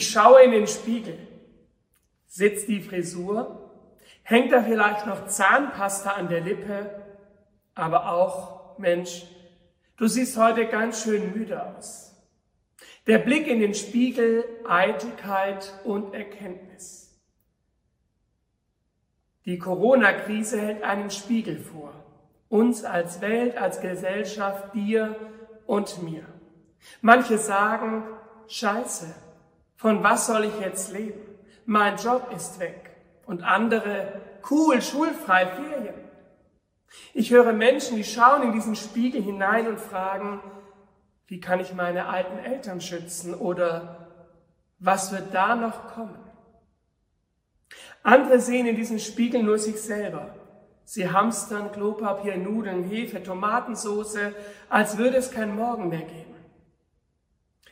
Ich schaue in den Spiegel. Sitzt die Frisur? Hängt da vielleicht noch Zahnpasta an der Lippe? Aber auch, Mensch, du siehst heute ganz schön müde aus. Der Blick in den Spiegel, Eitelkeit und Erkenntnis. Die Corona-Krise hält einen Spiegel vor. Uns als Welt, als Gesellschaft, dir und mir. Manche sagen, Scheiße, von was soll ich jetzt leben? Mein Job ist weg. Und andere, cool, schulfrei, Ferien. Ich höre Menschen, die schauen in diesen Spiegel hinein und fragen, wie kann ich meine alten Eltern schützen oder was wird da noch kommen? Andere sehen in diesen Spiegel nur sich selber. Sie hamstern Klopapier, Nudeln, Hefe, Tomatensoße, als würde es kein Morgen mehr geben.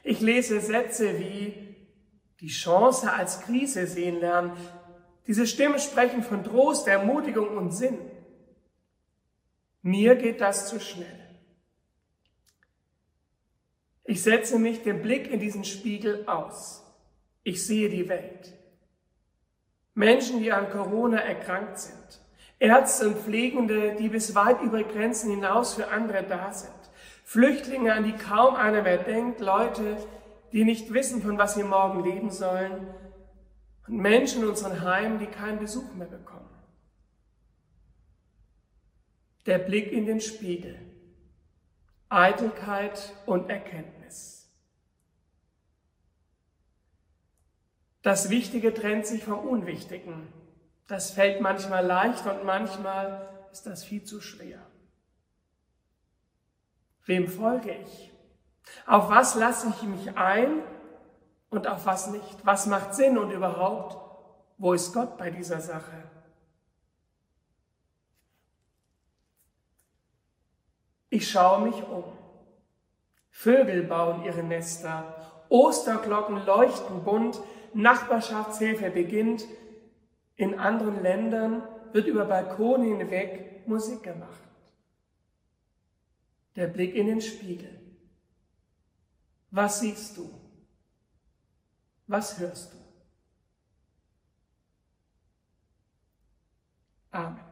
Ich lese Sätze wie, die Chance als Krise sehen lernen. Diese Stimmen sprechen von Trost, Ermutigung und Sinn. Mir geht das zu schnell. Ich setze mich den Blick in diesen Spiegel aus. Ich sehe die Welt. Menschen, die an Corona erkrankt sind. Ärzte und Pflegende, die bis weit über Grenzen hinaus für andere da sind. Flüchtlinge, an die kaum einer mehr denkt. Leute, die nicht wissen, von was sie morgen leben sollen, und Menschen in unseren Heimen, die keinen Besuch mehr bekommen. Der Blick in den Spiegel, Eitelkeit und Erkenntnis. Das Wichtige trennt sich vom Unwichtigen. Das fällt manchmal leicht und manchmal ist das viel zu schwer. Wem folge ich? Auf was lasse ich mich ein und auf was nicht? Was macht Sinn und überhaupt, wo ist Gott bei dieser Sache? Ich schaue mich um. Vögel bauen ihre Nester, Osterglocken leuchten bunt, Nachbarschaftshilfe beginnt. In anderen Ländern wird über Balkone hinweg Musik gemacht. Der Blick in den Spiegel. Was siehst du? Was hörst du? Amen.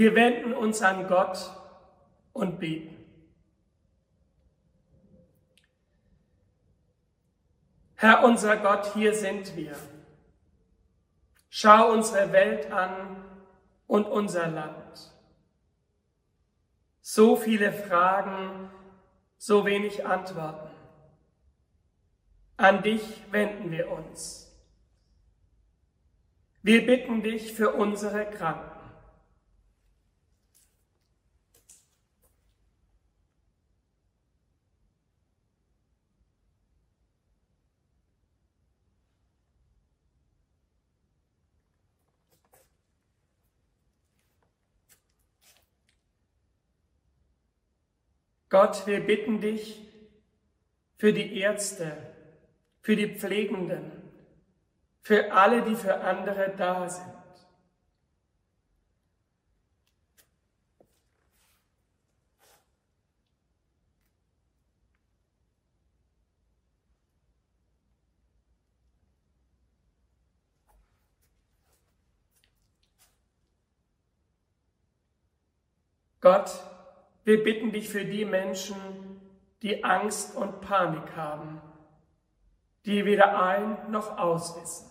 Wir wenden uns an Gott und beten. Herr unser Gott, hier sind wir. Schau unsere Welt an und unser Land. So viele Fragen, so wenig Antworten. An dich wenden wir uns. Wir bitten dich für unsere Kranken. Gott, wir bitten dich für die Ärzte, für die Pflegenden, für alle, die für andere da sind. Gott, wir bitten dich für die Menschen, die Angst und Panik haben, die weder ein noch aus wissen.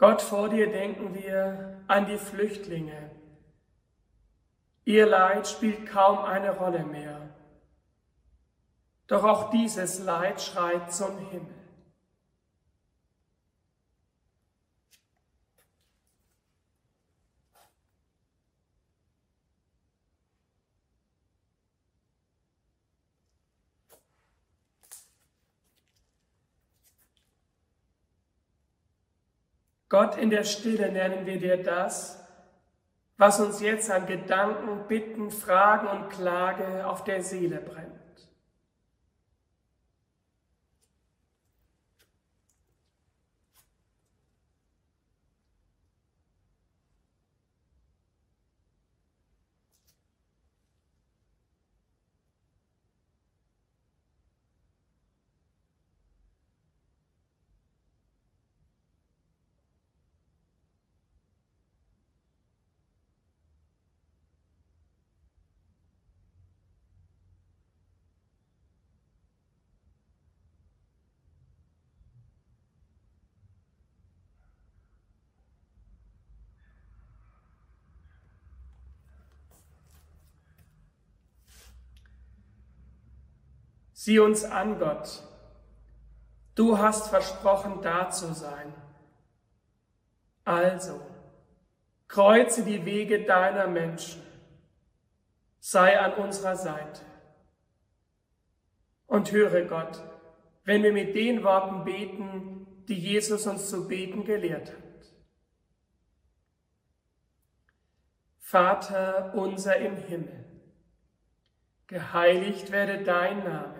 Gott, vor dir denken wir an die Flüchtlinge. Ihr Leid spielt kaum eine Rolle mehr. Doch auch dieses Leid schreit zum Himmel. Gott, in der Stille nennen wir dir das, was uns jetzt an Gedanken, Bitten, Fragen und Klage auf der Seele brennt. Sieh uns an, Gott. Du hast versprochen, da zu sein. Also, kreuze die Wege deiner Menschen. Sei an unserer Seite. Und höre Gott, wenn wir mit den Worten beten, die Jesus uns zu beten gelehrt hat. Vater unser im Himmel, geheiligt werde dein Name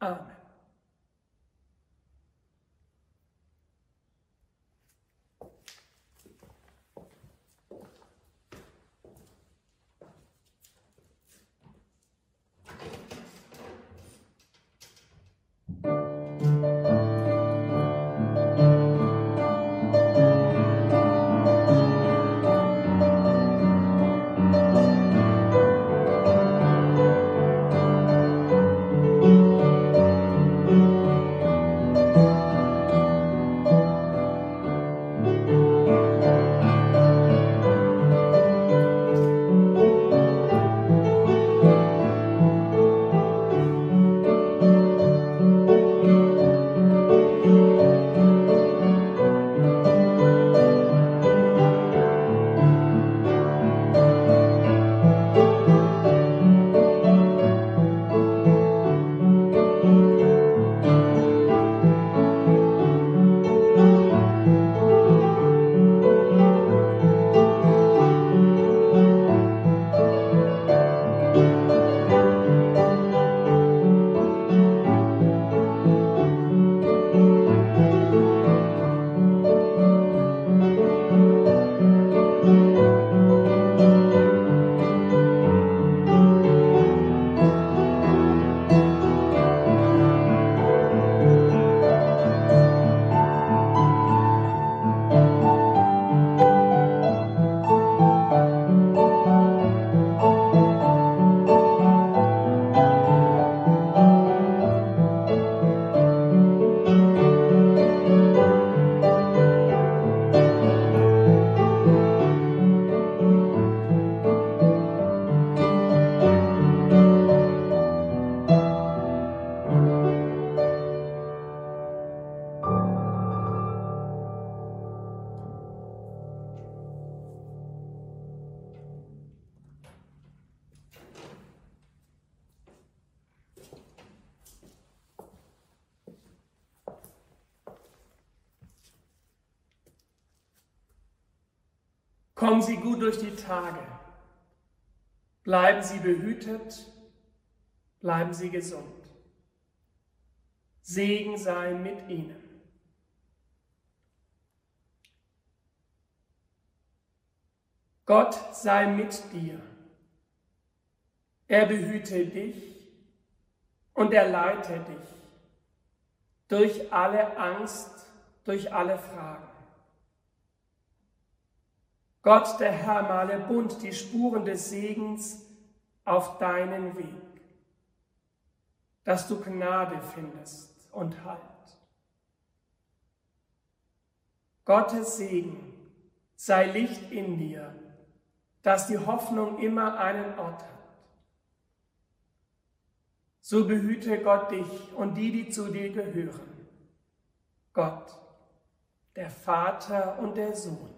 Oh, Amen. Kommen Sie gut durch die Tage. Bleiben Sie behütet, bleiben Sie gesund. Segen sei mit Ihnen. Gott sei mit dir. Er behüte dich und er leite dich durch alle Angst, durch alle Fragen. Gott, der Herr, male bunt die Spuren des Segens auf deinen Weg, dass du Gnade findest und Halt. Gottes Segen sei Licht in dir dass die Hoffnung immer einen Ort hat. So behüte Gott dich und die, die zu dir gehören. Gott, der Vater und der Sohn